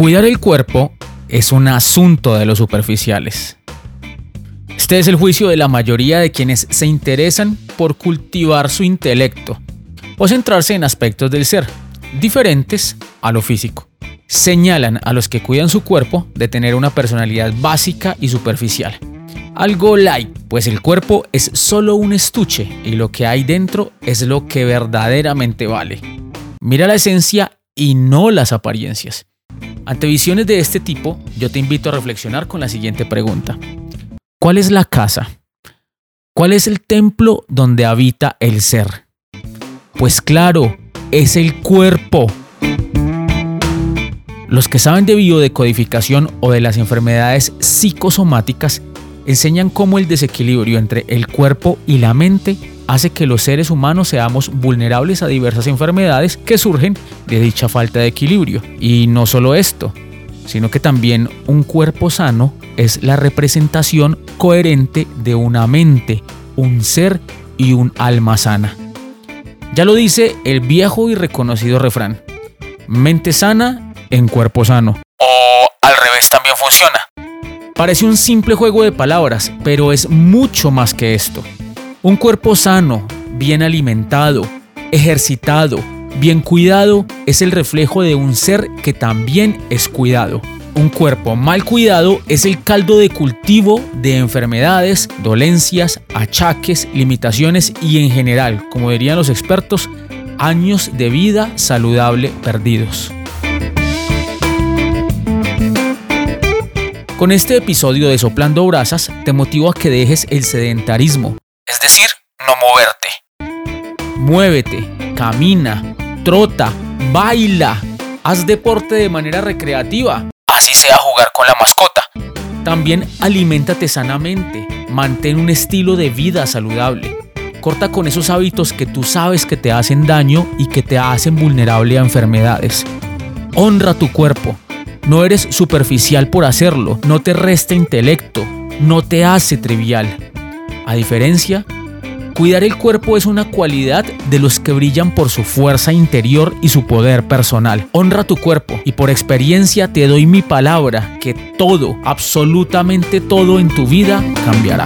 Cuidar el cuerpo es un asunto de los superficiales. Este es el juicio de la mayoría de quienes se interesan por cultivar su intelecto o centrarse en aspectos del ser, diferentes a lo físico. Señalan a los que cuidan su cuerpo de tener una personalidad básica y superficial. Algo light, pues el cuerpo es solo un estuche y lo que hay dentro es lo que verdaderamente vale. Mira la esencia y no las apariencias. Ante visiones de este tipo, yo te invito a reflexionar con la siguiente pregunta. ¿Cuál es la casa? ¿Cuál es el templo donde habita el ser? Pues claro, es el cuerpo. Los que saben de biodecodificación o de las enfermedades psicosomáticas enseñan cómo el desequilibrio entre el cuerpo y la mente hace que los seres humanos seamos vulnerables a diversas enfermedades que surgen de dicha falta de equilibrio. Y no solo esto, sino que también un cuerpo sano es la representación coherente de una mente, un ser y un alma sana. Ya lo dice el viejo y reconocido refrán, mente sana en cuerpo sano. O al revés también funciona. Parece un simple juego de palabras, pero es mucho más que esto. Un cuerpo sano, bien alimentado, ejercitado, bien cuidado es el reflejo de un ser que también es cuidado. Un cuerpo mal cuidado es el caldo de cultivo de enfermedades, dolencias, achaques, limitaciones y en general, como dirían los expertos, años de vida saludable perdidos. Con este episodio de Soplando Brasas te motivo a que dejes el sedentarismo, es decir, no moverte. Muévete, camina, trota, baila, haz deporte de manera recreativa. Así sea jugar con la mascota. También aliméntate sanamente, mantén un estilo de vida saludable. Corta con esos hábitos que tú sabes que te hacen daño y que te hacen vulnerable a enfermedades. Honra tu cuerpo. No eres superficial por hacerlo, no te resta intelecto, no te hace trivial. A diferencia, cuidar el cuerpo es una cualidad de los que brillan por su fuerza interior y su poder personal. Honra tu cuerpo y por experiencia te doy mi palabra que todo, absolutamente todo en tu vida cambiará.